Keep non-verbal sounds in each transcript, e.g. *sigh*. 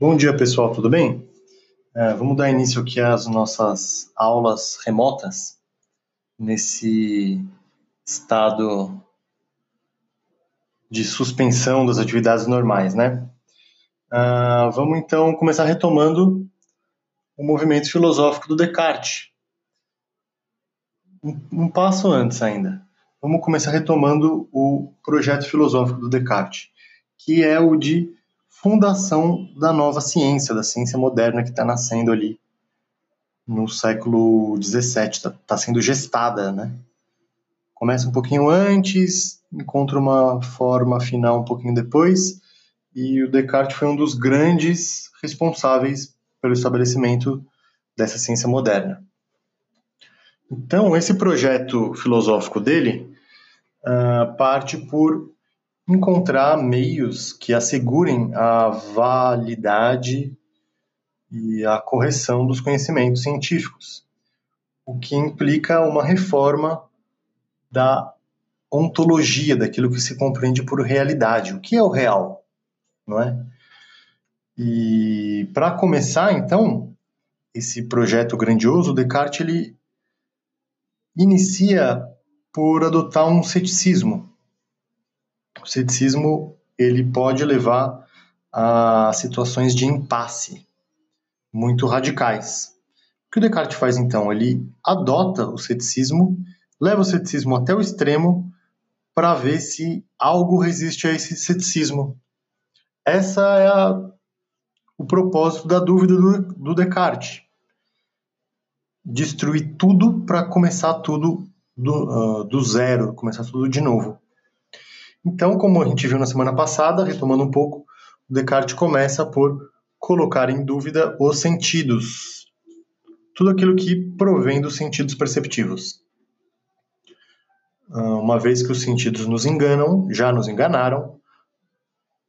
Bom dia, pessoal, tudo bem? É, vamos dar início aqui às nossas aulas remotas, nesse estado de suspensão das atividades normais, né? Uh, vamos então começar retomando o movimento filosófico do Descartes. Um, um passo antes ainda. Vamos começar retomando o projeto filosófico do Descartes, que é o de fundação da nova ciência, da ciência moderna que está nascendo ali no século XVII, está tá sendo gestada, né? Começa um pouquinho antes, encontra uma forma final um pouquinho depois, e o Descartes foi um dos grandes responsáveis pelo estabelecimento dessa ciência moderna. Então, esse projeto filosófico dele uh, parte por encontrar meios que assegurem a validade e a correção dos conhecimentos científicos, o que implica uma reforma da ontologia, daquilo que se compreende por realidade. O que é o real, não é? E para começar, então, esse projeto grandioso, Descartes ele inicia por adotar um ceticismo, o ceticismo ele pode levar a situações de impasse muito radicais. O que o Descartes faz então? Ele adota o ceticismo, leva o ceticismo até o extremo para ver se algo resiste a esse ceticismo. Essa é a, o propósito da dúvida do, do Descartes. Destruir tudo para começar tudo do, uh, do zero, começar tudo de novo. Então, como a gente viu na semana passada, retomando um pouco, Descartes começa por colocar em dúvida os sentidos, tudo aquilo que provém dos sentidos perceptivos. Ah, uma vez que os sentidos nos enganam, já nos enganaram,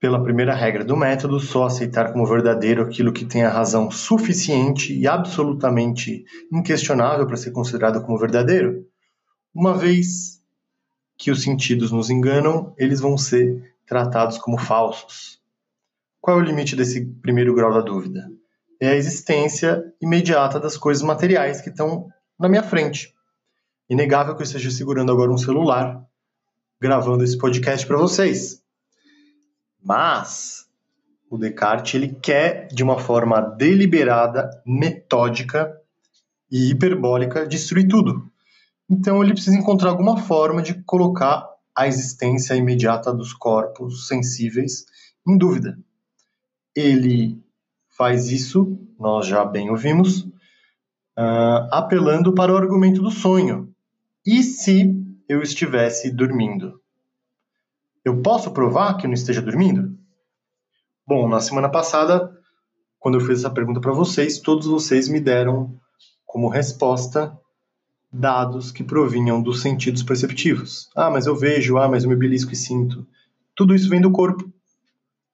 pela primeira regra do método, só aceitar como verdadeiro aquilo que tem a razão suficiente e absolutamente inquestionável para ser considerado como verdadeiro, uma vez que os sentidos nos enganam, eles vão ser tratados como falsos. Qual é o limite desse primeiro grau da dúvida? É a existência imediata das coisas materiais que estão na minha frente. Inegável que eu esteja segurando agora um celular, gravando esse podcast para vocês. Mas o Descartes ele quer, de uma forma deliberada, metódica e hiperbólica, destruir tudo. Então ele precisa encontrar alguma forma de colocar a existência imediata dos corpos sensíveis em dúvida. Ele faz isso, nós já bem ouvimos, uh, apelando para o argumento do sonho. E se eu estivesse dormindo? Eu posso provar que eu não esteja dormindo? Bom, na semana passada, quando eu fiz essa pergunta para vocês, todos vocês me deram como resposta dados que provinham dos sentidos perceptivos. Ah, mas eu vejo, ah, mas eu me belisco e sinto. Tudo isso vem do corpo.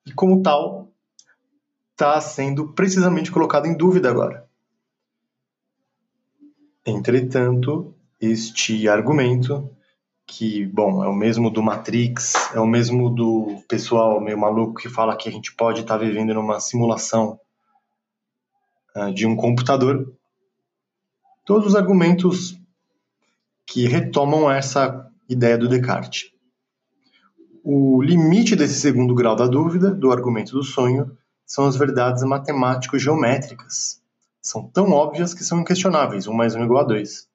E como tal, está sendo precisamente colocado em dúvida agora. Entretanto, este argumento, que, bom, é o mesmo do Matrix, é o mesmo do pessoal meio maluco que fala que a gente pode estar tá vivendo numa simulação uh, de um computador, todos os argumentos que retomam essa ideia do Descartes. O limite desse segundo grau da dúvida, do argumento do sonho, são as verdades matemático-geométricas. São tão óbvias que são inquestionáveis, 1 mais 1 igual a 2.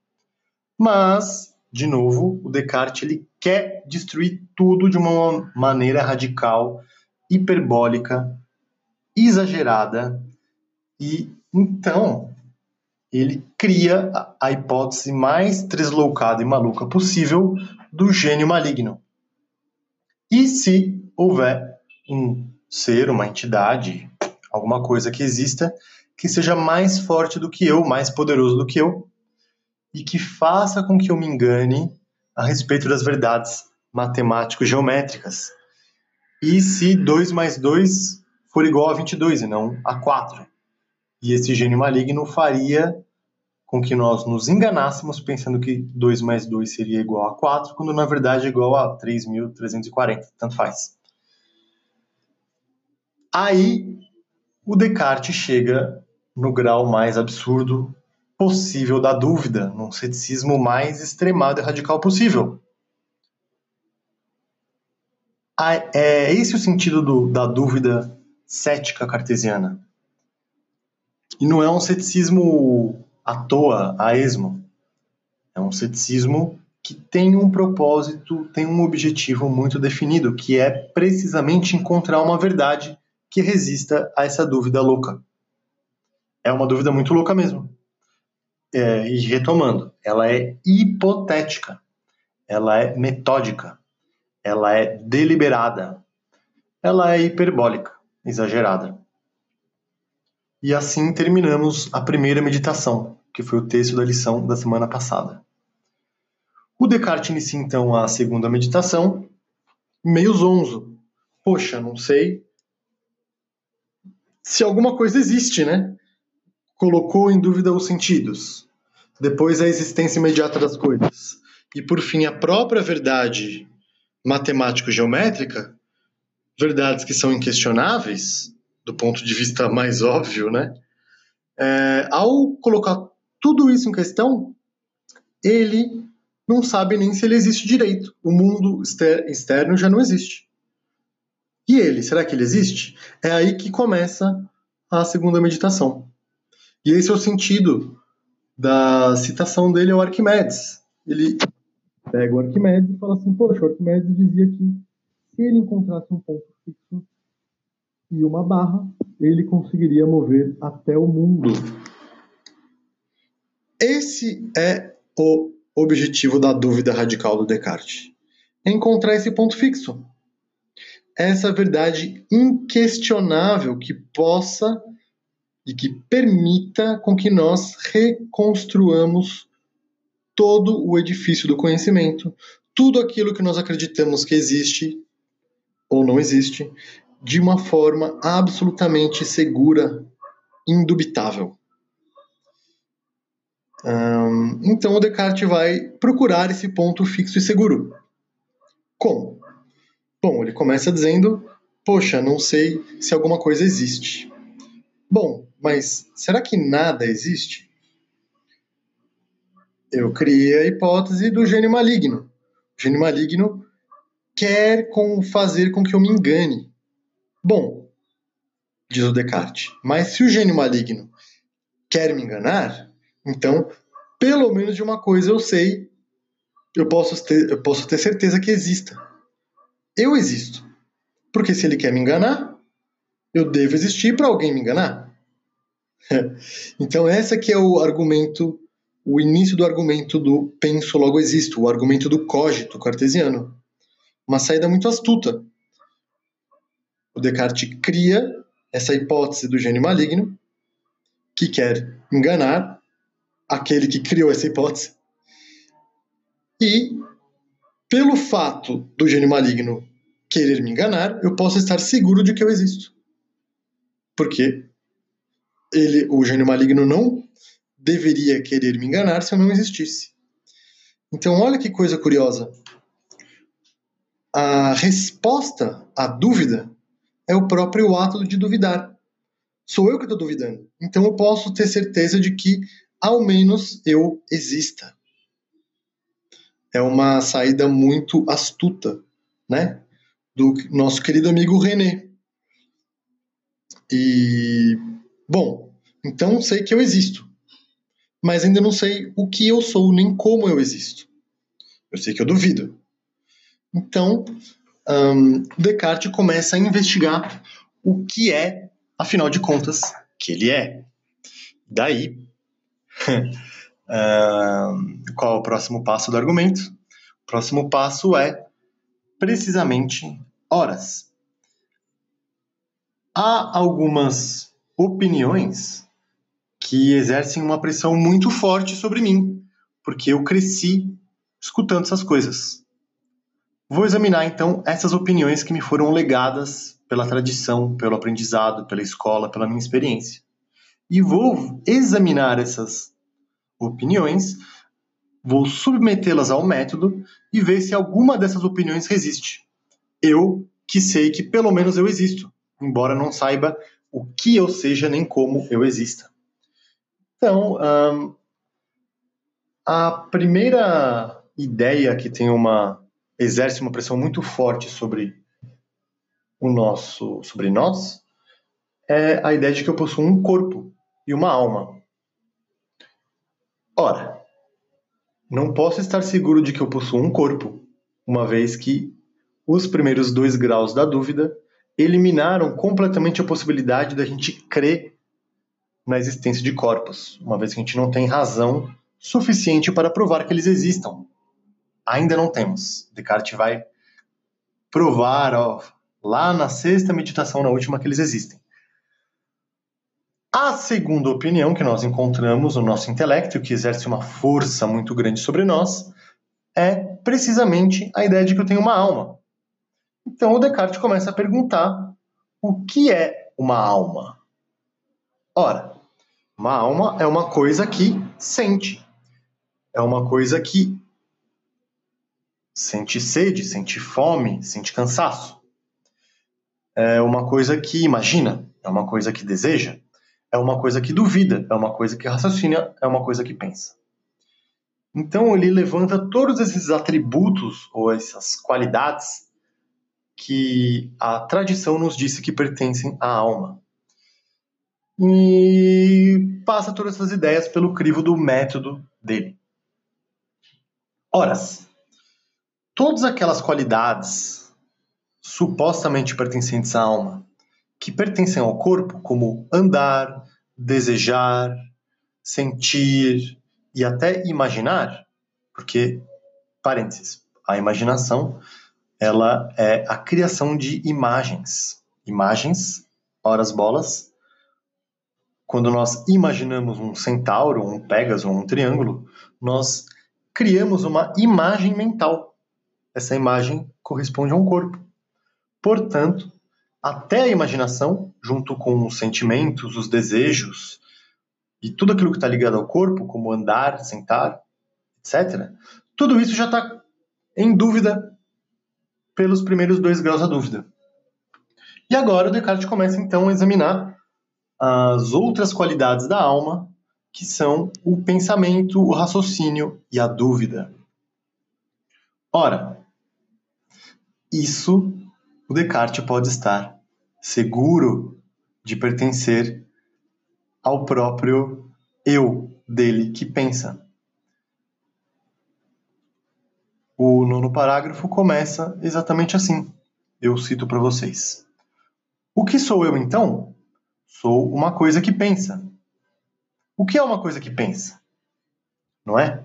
Mas, de novo, o Descartes ele quer destruir tudo de uma maneira radical, hiperbólica, exagerada, e então ele cria a hipótese mais tresloucada e maluca possível do gênio maligno. E se houver um ser, uma entidade, alguma coisa que exista, que seja mais forte do que eu, mais poderoso do que eu, e que faça com que eu me engane a respeito das verdades matemático-geométricas. E se 2 mais 2 for igual a 22 e não a 4? E esse gênio maligno faria com que nós nos enganássemos pensando que 2 mais 2 seria igual a 4, quando na verdade é igual a 3.340, tanto faz. Aí o Descartes chega no grau mais absurdo possível da dúvida, num ceticismo mais extremado e radical possível. É esse o sentido do, da dúvida cética cartesiana. E não é um ceticismo à toa, a esmo. É um ceticismo que tem um propósito, tem um objetivo muito definido, que é precisamente encontrar uma verdade que resista a essa dúvida louca. É uma dúvida muito louca mesmo. É, e retomando, ela é hipotética, ela é metódica, ela é deliberada, ela é hiperbólica, exagerada. E assim terminamos a primeira meditação, que foi o texto da lição da semana passada. O Descartes inicia então a segunda meditação, meio zonzo. Poxa, não sei se alguma coisa existe, né? Colocou em dúvida os sentidos. Depois a existência imediata das coisas. E por fim, a própria verdade matemático-geométrica, verdades que são inquestionáveis, do ponto de vista mais óbvio, né? É, ao colocar tudo isso em questão, ele não sabe nem se ele existe direito. O mundo externo já não existe. E ele, será que ele existe? É aí que começa a segunda meditação. E esse é o sentido da citação dele ao Arquimedes. Ele pega o Arquimedes e fala assim: Poxa, o Arquimedes dizia que se ele encontrasse um ponto fixo e uma barra, ele conseguiria mover até o mundo. Esse é o objetivo da dúvida radical do Descartes: encontrar esse ponto fixo. Essa verdade inquestionável que possa e que permita com que nós reconstruamos todo o edifício do conhecimento, tudo aquilo que nós acreditamos que existe ou não existe, de uma forma absolutamente segura, indubitável. então o Descartes vai procurar esse ponto fixo e seguro. Como? Bom, ele começa dizendo: Poxa, não sei se alguma coisa existe. Bom, mas será que nada existe? Eu criei a hipótese do gênio maligno. O gênio maligno quer com fazer com que eu me engane. Bom, diz o Descartes, mas se o gênio maligno quer me enganar, então, pelo menos de uma coisa eu sei, eu posso ter, eu posso ter certeza que exista. Eu existo. Porque se ele quer me enganar, eu devo existir para alguém me enganar. *laughs* então, essa que é o argumento, o início do argumento do penso logo existo, o argumento do cogito cartesiano. Uma saída muito astuta. O Descartes cria essa hipótese do gênio maligno, que quer enganar aquele que criou essa hipótese. E, pelo fato do gênio maligno querer me enganar, eu posso estar seguro de que eu existo. Porque ele, o gênio maligno não deveria querer me enganar se eu não existisse. Então, olha que coisa curiosa. A resposta à dúvida é o próprio ato de duvidar. Sou eu que estou duvidando. Então, eu posso ter certeza de que, ao menos, eu exista. É uma saída muito astuta, né? Do nosso querido amigo René. E, bom, então sei que eu existo, mas ainda não sei o que eu sou, nem como eu existo. Eu sei que eu duvido. Então, um, Descartes começa a investigar o que é, afinal de contas, que ele é. Daí, *laughs* qual é o próximo passo do argumento? O próximo passo é precisamente horas. Há algumas opiniões que exercem uma pressão muito forte sobre mim, porque eu cresci escutando essas coisas. Vou examinar então essas opiniões que me foram legadas pela tradição, pelo aprendizado, pela escola, pela minha experiência. E vou examinar essas opiniões, vou submetê-las ao método e ver se alguma dessas opiniões resiste. Eu que sei que pelo menos eu existo, embora não saiba o que eu seja nem como eu exista. Então, um, a primeira ideia que tem uma exerce uma pressão muito forte sobre o nosso, sobre nós, é a ideia de que eu possuo um corpo e uma alma. Ora, não posso estar seguro de que eu possuo um corpo, uma vez que os primeiros dois graus da dúvida eliminaram completamente a possibilidade da gente crer na existência de corpos, uma vez que a gente não tem razão suficiente para provar que eles existam. Ainda não temos. Descartes vai provar ó, lá na sexta meditação, na última, que eles existem. A segunda opinião que nós encontramos no nosso intelecto, que exerce uma força muito grande sobre nós, é precisamente a ideia de que eu tenho uma alma. Então o Descartes começa a perguntar o que é uma alma. Ora, uma alma é uma coisa que sente, é uma coisa que sente sede, sente fome, sente cansaço. É uma coisa que imagina, é uma coisa que deseja, é uma coisa que duvida, é uma coisa que raciocina, é uma coisa que pensa. Então ele levanta todos esses atributos ou essas qualidades que a tradição nos disse que pertencem à alma. E passa todas essas ideias pelo crivo do método dele. Ora, todas aquelas qualidades supostamente pertencentes à alma, que pertencem ao corpo, como andar, desejar, sentir e até imaginar, porque, parênteses, a imaginação ela é a criação de imagens. Imagens, horas bolas. Quando nós imaginamos um centauro, um pégaso, um triângulo, nós criamos uma imagem mental. Essa imagem corresponde a um corpo. Portanto, até a imaginação, junto com os sentimentos, os desejos e tudo aquilo que está ligado ao corpo, como andar, sentar, etc., tudo isso já está em dúvida pelos primeiros dois graus da dúvida. E agora o Descartes começa então a examinar as outras qualidades da alma, que são o pensamento, o raciocínio e a dúvida. Ora, isso o Descartes pode estar seguro de pertencer ao próprio eu dele que pensa. O nono parágrafo começa exatamente assim. Eu cito para vocês. O que sou eu então? Sou uma coisa que pensa. O que é uma coisa que pensa? Não é?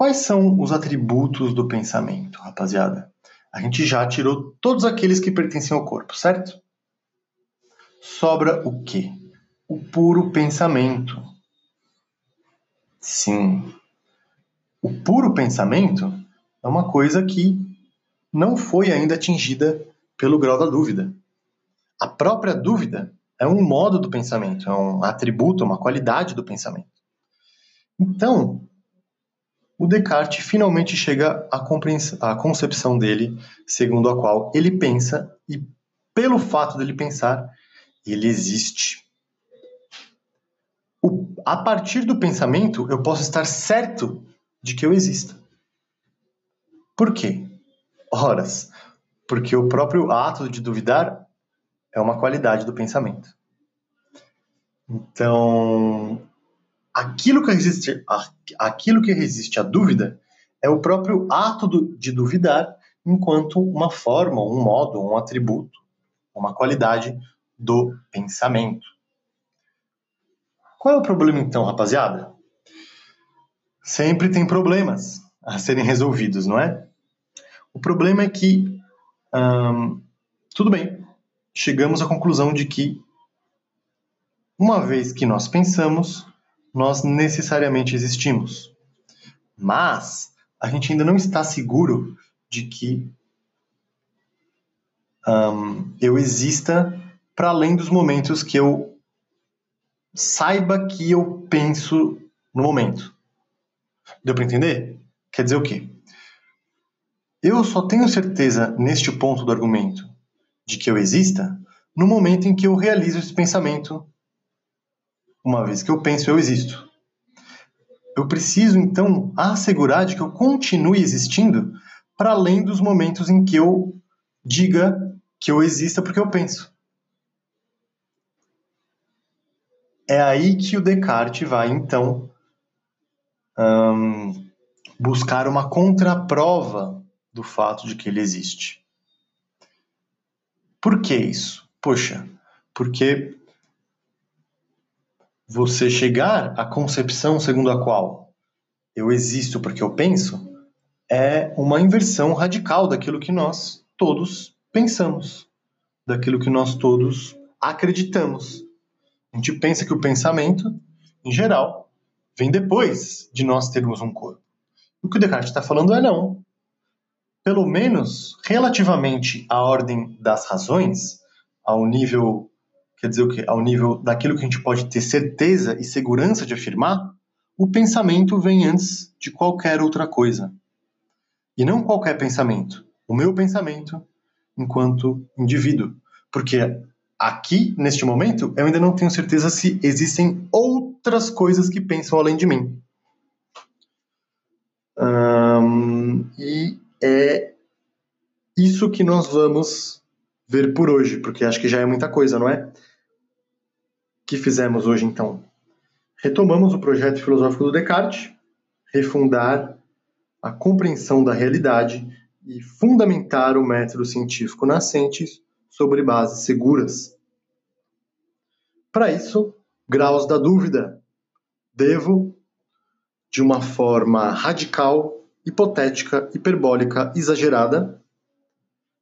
Quais são os atributos do pensamento, rapaziada? A gente já tirou todos aqueles que pertencem ao corpo, certo? Sobra o quê? O puro pensamento. Sim, o puro pensamento é uma coisa que não foi ainda atingida pelo grau da dúvida. A própria dúvida é um modo do pensamento, é um atributo, uma qualidade do pensamento. Então, o Descartes finalmente chega à, à concepção dele, segundo a qual ele pensa e, pelo fato dele pensar, ele existe. O, a partir do pensamento, eu posso estar certo de que eu existo. Por quê? Horas, porque o próprio ato de duvidar é uma qualidade do pensamento. Então, aquilo que resiste, aquilo que resiste à dúvida é o próprio ato de duvidar enquanto uma forma, um modo, um atributo, uma qualidade do pensamento. Qual é o problema então, rapaziada? sempre tem problemas a serem resolvidos, não é? O problema é que, hum, tudo bem, chegamos à conclusão de que, uma vez que nós pensamos, nós necessariamente existimos. Mas a gente ainda não está seguro de que um, eu exista para além dos momentos que eu saiba que eu penso no momento. Deu para entender? Quer dizer o quê? Eu só tenho certeza neste ponto do argumento de que eu exista no momento em que eu realizo esse pensamento. Uma vez que eu penso, eu existo. Eu preciso então assegurar de que eu continue existindo para além dos momentos em que eu diga que eu exista porque eu penso. É aí que o Descartes vai então buscar uma contraprova do fato de que ele existe. Por que isso? Poxa, porque você chegar à concepção segundo a qual eu existo porque eu penso é uma inversão radical daquilo que nós todos pensamos, daquilo que nós todos acreditamos. A gente pensa que o pensamento, em geral, vem depois de nós termos um corpo. O que o Descartes está falando é não. Pelo menos relativamente à ordem das razões, ao nível, quer dizer o quê? Ao nível daquilo que a gente pode ter certeza e segurança de afirmar, o pensamento vem antes de qualquer outra coisa. E não qualquer pensamento. O meu pensamento enquanto indivíduo. Porque aqui, neste momento, eu ainda não tenho certeza se existem outras coisas que pensam além de mim. e é isso que nós vamos ver por hoje, porque acho que já é muita coisa, não é? Que fizemos hoje então? Retomamos o projeto filosófico do Descartes, refundar a compreensão da realidade e fundamentar o método científico nascente sobre bases seguras. Para isso, graus da dúvida. Devo, de uma forma radical, hipotética, hiperbólica, exagerada,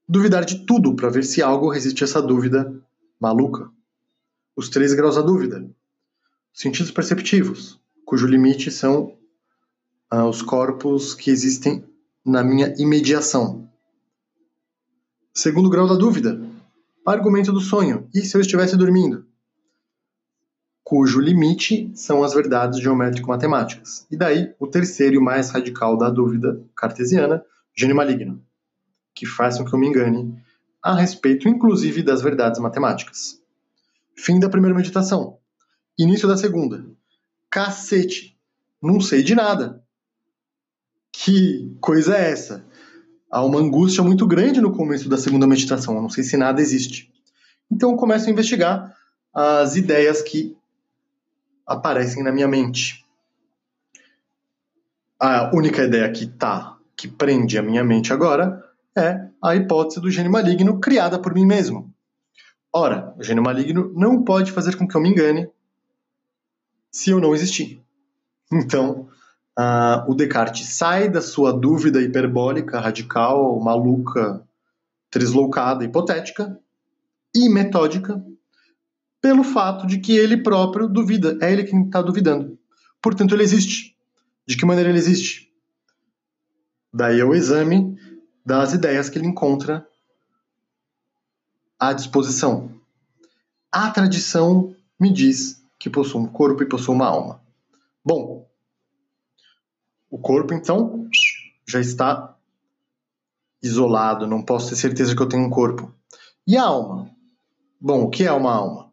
duvidar de tudo para ver se algo resiste a essa dúvida maluca. Os três graus da dúvida. Sentidos perceptivos, cujo limite são ah, os corpos que existem na minha imediação. Segundo grau da dúvida, argumento do sonho. E se eu estivesse dormindo? Cujo limite são as verdades geométrico-matemáticas. E daí, o terceiro e mais radical da dúvida cartesiana, gênio maligno, que faz com que eu me engane a respeito, inclusive, das verdades matemáticas. Fim da primeira meditação. Início da segunda. Cacete! Não sei de nada que coisa é essa? Há uma angústia muito grande no começo da segunda meditação. Eu não sei se nada existe. Então eu começo a investigar as ideias que aparecem na minha mente. A única ideia que tá, que prende a minha mente agora, é a hipótese do gênio maligno criada por mim mesmo. Ora, o gênio maligno não pode fazer com que eu me engane se eu não existir. Então, uh, o Descartes sai da sua dúvida hiperbólica, radical, maluca, trisloucada, hipotética e metódica pelo fato de que ele próprio duvida, é ele quem está duvidando. Portanto, ele existe. De que maneira ele existe? Daí é o exame das ideias que ele encontra à disposição. A tradição me diz que possui um corpo e possui uma alma. Bom, o corpo, então, já está isolado, não posso ter certeza que eu tenho um corpo. E a alma? Bom, o que é uma alma?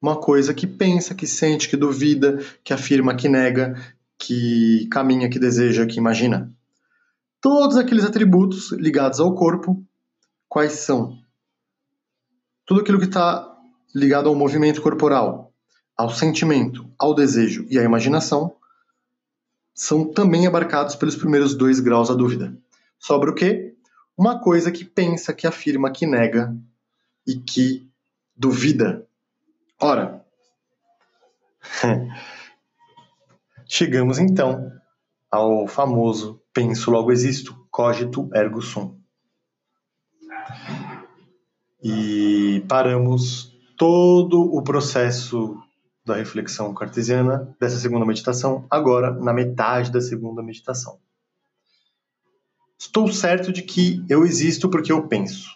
Uma coisa que pensa, que sente, que duvida, que afirma, que nega, que caminha, que deseja, que imagina. Todos aqueles atributos ligados ao corpo, quais são? Tudo aquilo que está ligado ao movimento corporal, ao sentimento, ao desejo e à imaginação são também abarcados pelos primeiros dois graus da dúvida. Sobra o quê? Uma coisa que pensa, que afirma, que nega e que duvida. Ora, *laughs* chegamos então ao famoso penso logo existo, cogito ergo sum. E paramos todo o processo da reflexão cartesiana dessa segunda meditação, agora na metade da segunda meditação. Estou certo de que eu existo porque eu penso,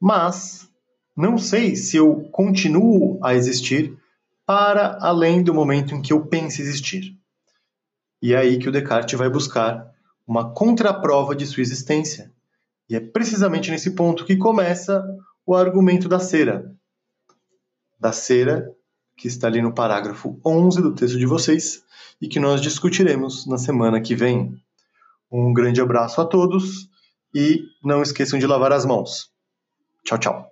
mas não sei se eu continuo a existir para além do momento em que eu pense existir. E é aí que o Descartes vai buscar uma contraprova de sua existência. E é precisamente nesse ponto que começa o argumento da cera. Da cera, que está ali no parágrafo 11 do texto de vocês e que nós discutiremos na semana que vem. Um grande abraço a todos e não esqueçam de lavar as mãos. Tchau, tchau.